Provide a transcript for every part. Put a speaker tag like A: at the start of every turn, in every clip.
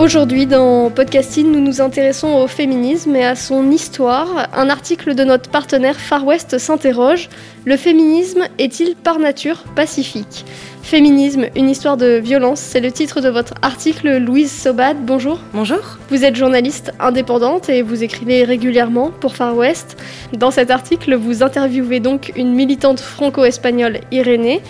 A: Aujourd'hui, dans Podcasting, nous nous intéressons au féminisme et à son histoire. Un article de notre partenaire Far West s'interroge Le féminisme est-il par nature pacifique? Féminisme, une histoire de violence, c'est le titre de votre article, Louise Sobat. Bonjour.
B: Bonjour.
A: Vous êtes journaliste indépendante et vous écrivez régulièrement pour Far West. Dans cet article, vous interviewez donc une militante franco-espagnole, Irénée.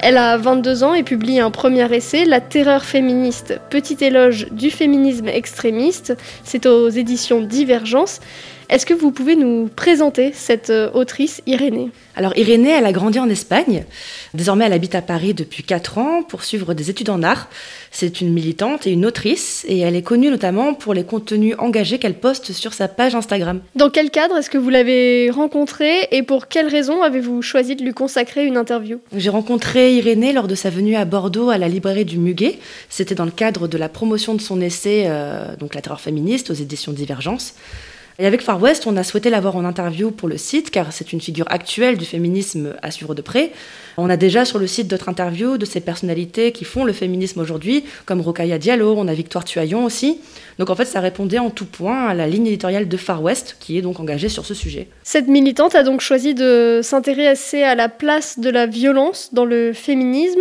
A: Elle a 22 ans et publie un premier essai, La terreur féministe, petit éloge du féminisme extrémiste. C'est aux éditions Divergence. Est-ce que vous pouvez nous présenter cette euh, autrice Irénée?
B: Alors Irénée, elle a grandi en Espagne. Désormais, elle habite à Paris depuis 4 ans pour suivre des études en art. C'est une militante et une autrice et elle est connue notamment pour les contenus engagés qu'elle poste sur sa page Instagram.
A: Dans quel cadre est-ce que vous l'avez rencontrée et pour quelles raisons avez-vous choisi de lui consacrer une interview?
B: J'ai rencontré Irénée lors de sa venue à Bordeaux à la librairie du Muguet. C'était dans le cadre de la promotion de son essai, euh, donc La terreur féministe aux éditions Divergence. Et avec Far West, on a souhaité l'avoir en interview pour le site, car c'est une figure actuelle du féminisme à suivre de près. On a déjà sur le site d'autres interviews de ces personnalités qui font le féminisme aujourd'hui, comme Rokaya Diallo, on a Victoire Tuaillon aussi. Donc en fait, ça répondait en tout point à la ligne éditoriale de Far West, qui est donc engagée sur ce sujet.
A: Cette militante a donc choisi de s'intéresser à la place de la violence dans le féminisme.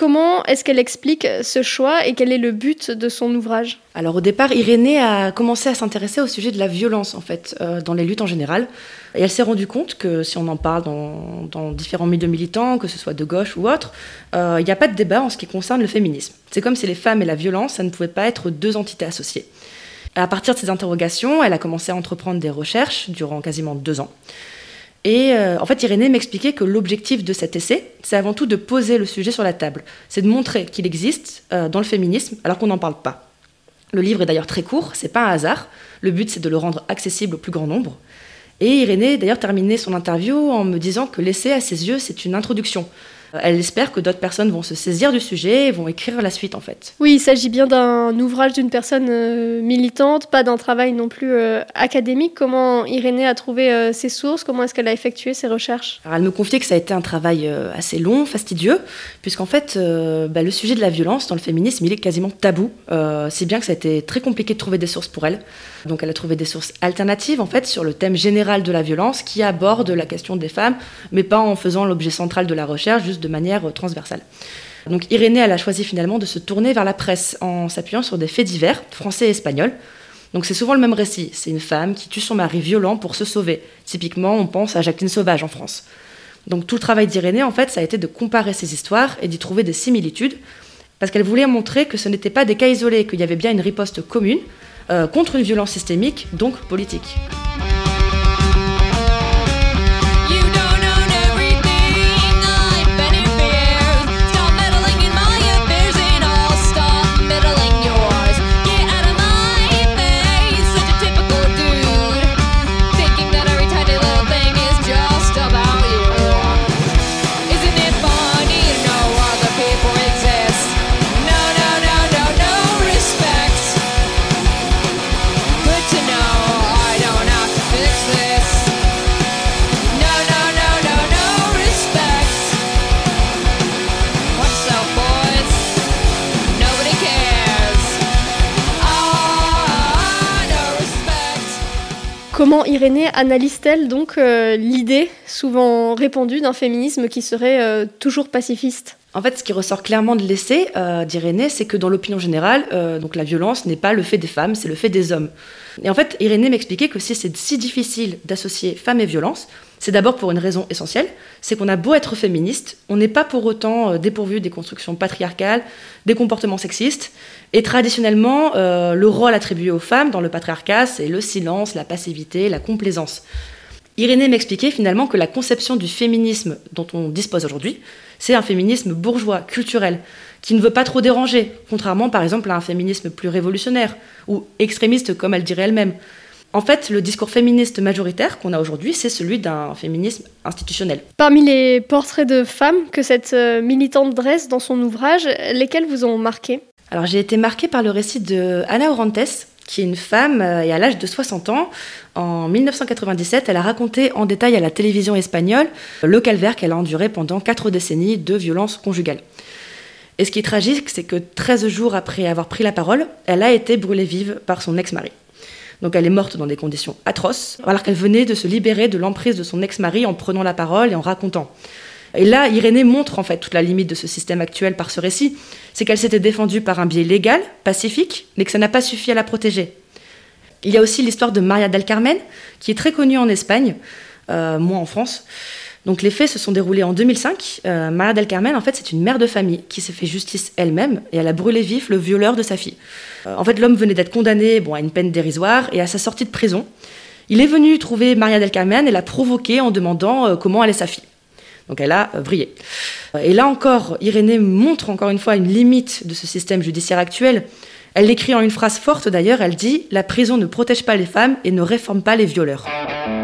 A: Comment est-ce qu'elle explique ce choix et quel est le but de son ouvrage?
B: Alors au départ, Irénée a commencé à s'intéresser au sujet de la violence en fait, euh, dans les luttes en général. Et elle s'est rendue compte que si on en parle dans, différents milieux militants, que ce soit de gauche ou autre, euh, il n'y a pas de débat en ce qui concerne le féminisme. C'est comme si les femmes et la violence, ça ne pouvait pas être deux entités associées. À partir de ces interrogations, elle a commencé à entreprendre des recherches durant quasiment deux ans. Et euh, en fait, Irénée m'expliquait que l'objectif de cet essai, c'est avant tout de poser le sujet sur la table. C'est de montrer qu'il existe euh, dans le féminisme alors qu'on n'en parle pas. Le livre est d'ailleurs très court, c'est pas un hasard. Le but, c'est de le rendre accessible au plus grand nombre. Et Irénée, d'ailleurs, terminait son interview en me disant que l'essai, à ses yeux, c'est une introduction. Elle espère que d'autres personnes vont se saisir du sujet et vont écrire la suite en fait.
A: Oui, il s'agit bien d'un ouvrage d'une personne euh, militante, pas d'un travail non plus euh, académique. Comment Irénée a trouvé euh, ses sources? Comment est-ce qu'elle a effectué ses recherches?
B: Elle me confiait que ça a été un travail assez long, fastidieux, puisqu'en fait, bah, le sujet de la violence dans le féminisme, il est quasiment tabou, si bien que ça a été très compliqué de trouver des sources pour elle. Donc elle a trouvé des sources alternatives en fait sur le thème général de la violence qui aborde la question des femmes, mais pas en faisant l'objet central de la recherche, juste de manière euh, transversale. Donc Irénée, elle a choisi finalement de se tourner vers la presse en s'appuyant sur des faits divers, français et espagnols. Donc c'est souvent le même récit. C'est une femme qui tue son mari violent pour se sauver. Typiquement, on pense à Jacqueline Sauvage en France. Donc tout le travail d'Irénée, en fait, ça a été de comparer ces histoires et d'y trouver des similitudes, parce qu'elle voulait montrer que ce n'étaient pas des cas isolés, qu'il y avait bien une riposte commune euh, contre une violence systémique, donc politique.
A: Irénée analyse-t-elle donc euh, l'idée souvent répandue d'un féminisme qui serait euh, toujours pacifiste?
B: En fait, ce qui ressort clairement de l'essai euh, d'Irénée, c'est que dans l'opinion générale, donc la violence n'est pas le fait des femmes, c'est le fait des hommes. Et en fait, Irénée m'expliquait que si c'est si difficile d'associer femmes et violence, c'est d'abord pour une raison essentielle, c'est qu'on a beau être féministe, on n'est pas pour autant dépourvu des constructions patriarcales, des comportements sexistes, et traditionnellement, euh, le rôle attribué aux femmes dans le patriarcat, c'est le silence, la passivité, la complaisance. Irénée m'expliquait finalement que la conception du féminisme dont on dispose aujourd'hui, c'est un féminisme bourgeois, culturel, qui ne veut pas trop déranger, contrairement par exemple à un féminisme plus révolutionnaire ou extrémiste comme elle dirait elle-même. En fait, le discours féministe majoritaire qu'on a aujourd'hui, c'est celui d'un féminisme institutionnel.
A: Parmi les portraits de femmes que cette euh, militante dresse dans son ouvrage, lesquels vous ont marqué
B: Alors j'ai été marquée par le récit de Ana Orantes, qui est une femme, euh, et à l'âge de 60 ans, en 1997, elle a raconté en détail à la télévision espagnole le calvaire qu'elle a enduré pendant quatre décennies de violences conjugales. Et ce qui est tragique, c'est que 13 jours après avoir pris la parole, elle a été brûlée vive par son ex-mari. Donc elle est morte dans des conditions atroces, alors qu'elle venait de se libérer de l'emprise de son ex-mari en prenant la parole et en racontant. Et là, Irénée montre en fait toute la limite de ce système actuel par ce récit, c'est qu'elle s'était défendue par un biais légal, pacifique, mais que ça n'a pas suffi à la protéger. Il y a aussi l'histoire de Maria del Carmen, qui est très connue en Espagne, euh, moins en France. Donc les faits se sont déroulés en 2005. Euh, Maria del Carmen, en fait, c'est une mère de famille qui s'est fait justice elle-même et elle a brûlé vif le violeur de sa fille. Euh, en fait, l'homme venait d'être condamné bon, à une peine dérisoire et à sa sortie de prison, il est venu trouver Maria del Carmen et l'a provoquée en demandant euh, comment allait sa fille. Donc elle a vrillé. Et là encore, Irénée montre encore une fois une limite de ce système judiciaire actuel. Elle l'écrit en une phrase forte d'ailleurs, elle dit ⁇ La prison ne protège pas les femmes et ne réforme pas les violeurs ⁇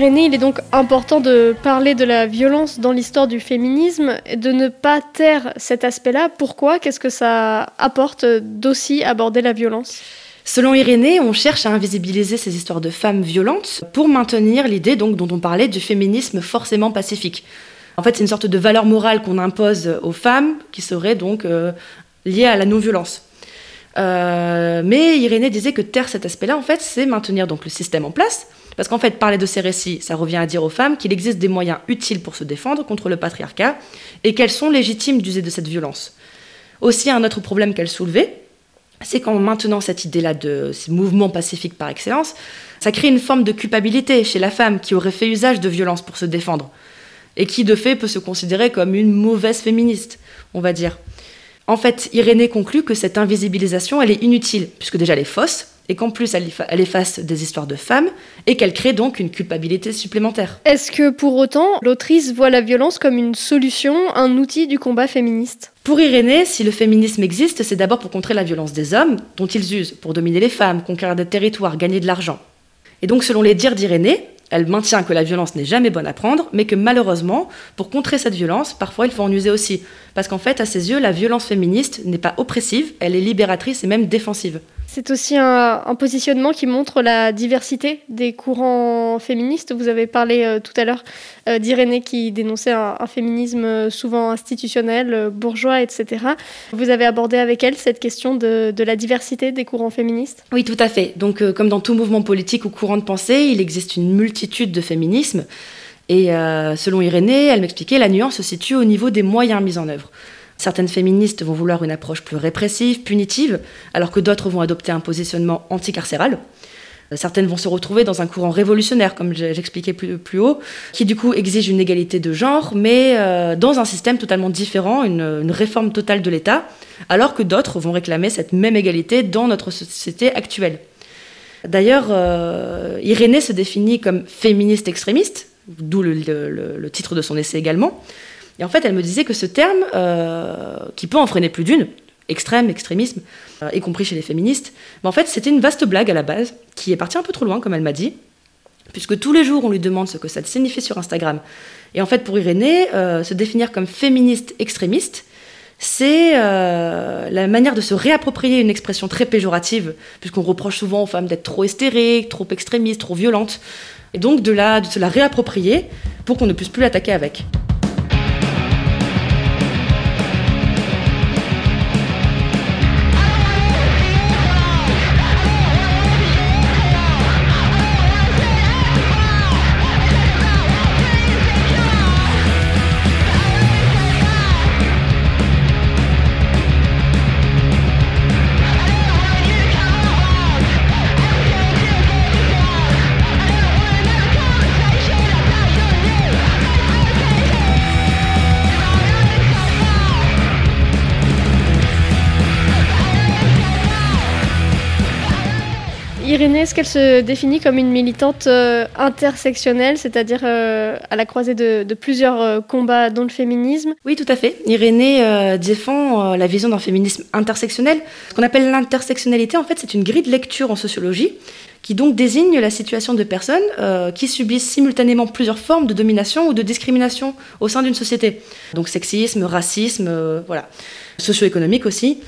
A: Irénée, il est donc important de parler de la violence dans l'histoire du féminisme et de ne pas taire cet aspect-là. Pourquoi? Qu'est-ce que ça apporte d'aussi aborder la violence?
B: Selon Irénée, on cherche à invisibiliser ces histoires de femmes violentes pour maintenir l'idée donc dont on parlait du féminisme forcément pacifique. En fait, c'est une sorte de valeur morale qu'on impose aux femmes qui serait donc euh, liée à la non-violence. Euh, mais Irénée disait que taire cet aspect-là, en fait, c'est maintenir donc le système en place, parce qu'en fait, parler de ces récits, ça revient à dire aux femmes qu'il existe des moyens utiles pour se défendre contre le patriarcat et qu'elles sont légitimes d'user de cette violence. Aussi, un autre problème qu'elle soulevait, c'est qu'en maintenant cette idée-là de ces mouvements pacifiques par excellence, ça crée une forme de culpabilité chez la femme qui aurait fait usage de violence pour se défendre et qui de fait peut se considérer comme une mauvaise féministe, on va dire. En fait, Irénée conclut que cette invisibilisation, elle est inutile, puisque déjà elle est fausse, et qu'en plus elle, efface des histoires de femmes et qu'elle crée donc une culpabilité supplémentaire.
A: Est-ce que pour autant l'autrice voit la violence comme une solution, un outil du combat féministe?
B: Pour Irénée, si le féminisme existe, c'est d'abord pour contrer la violence des hommes dont ils usent pour dominer les femmes, conquérir des territoires, gagner de l'argent. Et donc selon les dires d'Irénée, elle maintient que la violence n'est jamais bonne à prendre, mais que malheureusement, pour contrer cette violence, parfois il faut en user aussi. Parce qu'en fait, à ses yeux, la violence féministe n'est pas oppressive, elle est libératrice et même défensive.
A: C'est aussi un, positionnement qui montre la diversité des courants féministes. Vous avez parlé euh, tout à l'heure euh, d'Irénée qui dénonçait un, féminisme euh, souvent institutionnel, bourgeois, etc. Vous avez abordé avec elle cette question de, la diversité des courants féministes
B: Oui, tout à fait. Donc, comme dans tout mouvement politique ou courant de pensée, il existe une multitude de féminismes. Et selon Irénée, elle m'expliquait, la nuance se situe au niveau des moyens mis en œuvre. Certaines féministes vont vouloir une approche plus répressive, punitive, alors que d'autres vont adopter un positionnement anticarcéral. Certaines vont se retrouver dans un courant révolutionnaire, comme j'expliquais plus, plus, haut, qui du coup exige une égalité de genre, mais euh, dans un système totalement différent, une, réforme totale de l'État, alors que d'autres vont réclamer cette même égalité dans notre société actuelle. D'ailleurs, euh, Irénée se définit comme féministe extrémiste, d'où le, titre de son essai également. Et en fait, elle me disait que ce terme, euh, qui peut en freiner plus d'une, extrême, extrémisme, euh, y compris chez les féministes, en fait, c'était une vaste blague à la base, qui est partie un peu trop loin, comme elle m'a dit, puisque tous les jours, on lui demande ce que ça signifie sur Instagram. Et en fait, pour Irénée, euh, se définir comme féministe extrémiste, c'est la manière de se réapproprier une expression très péjorative, puisqu'on reproche souvent aux femmes d'être trop hystériques, trop extrémistes, trop violentes, et donc de, la, de se la réapproprier pour qu'on ne puisse plus l'attaquer avec.
A: Irénée, est-ce qu'elle se définit comme une militante euh, intersectionnelle, c'est-à-dire euh, à la croisée de, plusieurs euh, combats, dont le féminisme?
B: Oui, tout à fait. Irénée défend la vision d'un féminisme intersectionnel. Ce qu'on appelle l'intersectionnalité, en fait, c'est une grille de lecture en sociologie qui donc désigne la situation de personnes qui subissent simultanément plusieurs formes de domination ou de discrimination au sein d'une société. Donc sexisme, racisme, voilà. Socio-économique aussi.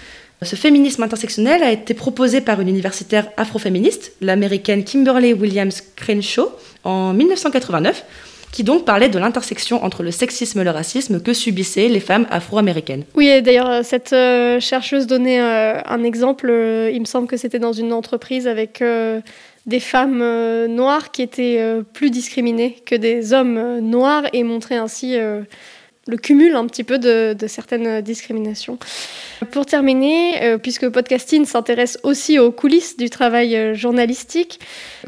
B: Ce féminisme intersectionnel a été proposé par une universitaire afroféministe, l'américaine Kimberly Williams Crenshaw, en 1989, qui donc parlait de l'intersection entre le sexisme et le racisme que subissaient les femmes afro-américaines.
A: Oui, et d'ailleurs, euh, cette euh, chercheuse donnait euh, un exemple, il me semble que c'était dans une entreprise avec des femmes noires qui étaient plus discriminées que des hommes noirs et montrait ainsi le cumul un petit peu de, certaines discriminations. Pour terminer, euh, puisque Podcasting s'intéresse aussi aux coulisses du travail euh, journalistique,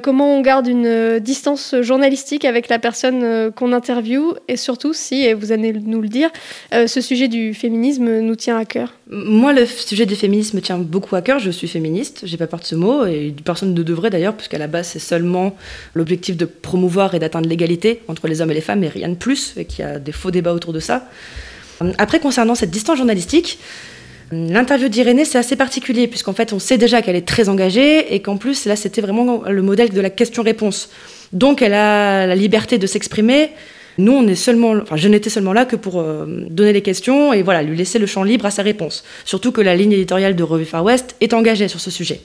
A: comment on garde une euh, distance journalistique avec la personne qu'on interviewe et surtout si, et vous allez nous le dire, ce sujet du féminisme nous tient à cœur?
B: Moi, le sujet du féminisme me tient beaucoup à cœur. Je suis féministe, j'ai pas peur de ce mot et personne ne devrait d'ailleurs, puisqu'à la base, c'est seulement l'objectif de promouvoir et d'atteindre l'égalité entre les hommes et les femmes et rien de plus, et qu'il y a des faux débats autour de ça. Après, concernant cette distance journalistique, L'interview d'Irénée, c'est assez particulier, puisqu'en fait, on sait déjà qu'elle est très engagée et qu'en plus, là, c'était vraiment le modèle de la question-réponse. Donc, elle a la liberté de s'exprimer. Nous, on est seulement, enfin, je n'étais seulement là que pour euh, donner les questions et voilà, lui laisser le champ libre à sa réponse. Surtout que la ligne éditoriale de Revue Far West est engagée sur ce sujet.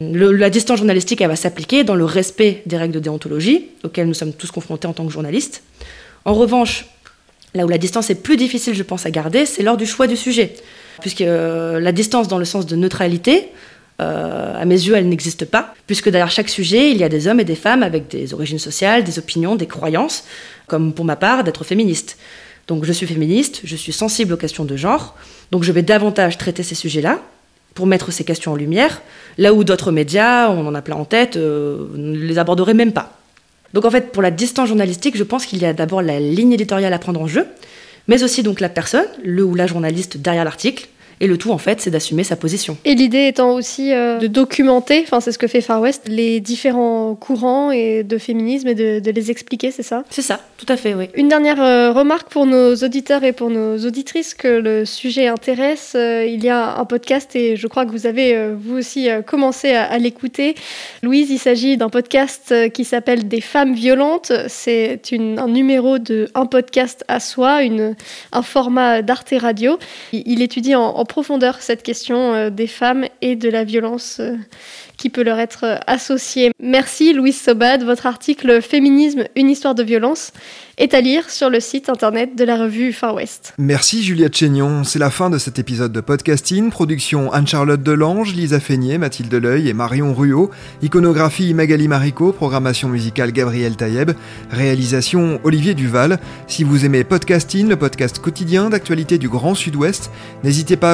B: la distance journalistique, elle va s'appliquer dans le respect des règles de déontologie auxquelles nous sommes tous confrontés en tant que journalistes. En revanche, là où la distance est plus difficile, je pense, à garder, c'est lors du choix du sujet puisque euh, la distance dans le sens de neutralité, euh, à mes yeux, elle n'existe pas, puisque derrière chaque sujet, il y a des hommes et des femmes avec des origines sociales, des opinions, des croyances, comme pour ma part d'être féministe. Donc je suis féministe, je suis sensible aux questions de genre, donc je vais davantage traiter ces sujets-là pour mettre ces questions en lumière, là où d'autres médias, on en a plein en tête, euh, ne les aborderaient même pas. Donc en fait, pour la distance journalistique, je pense qu'il y a d'abord la ligne éditoriale à prendre en jeu, mais aussi donc la personne, le ou la journaliste derrière l'article, et le tout, en fait, c'est d'assumer sa position.
A: Et l'idée étant aussi euh, de documenter, enfin c'est ce que fait Far West, les différents courants et de féminisme et de, les expliquer, c'est ça?
B: C'est ça, tout à fait, oui.
A: Une dernière euh, remarque pour nos auditeurs et pour nos auditrices que le sujet intéresse. Euh, il y a un podcast et je crois que vous avez vous aussi commencé à, l'écouter. Louise, il s'agit d'un podcast qui s'appelle Des femmes violentes. C'est un numéro de un podcast à soi, une, un format d'Arte Radio. Il, étudie en en profondeur cette question euh, des femmes et de la violence euh, qui peut leur être euh, associée. Merci Louise Sobad, votre article Féminisme, une histoire de violence est à lire sur le site internet de la revue Far West.
C: Merci Juliette Chénion, c'est la fin de cet épisode de podcasting. Production Anne-Charlotte Delange, Lisa Feignet, Mathilde Leuil et Marion Ruot. Iconographie Magali Marico, programmation musicale Gabriel Taïeb, réalisation Olivier Duval. Si vous aimez podcasting, le podcast quotidien d'actualité du Grand Sud-Ouest, n'hésitez pas à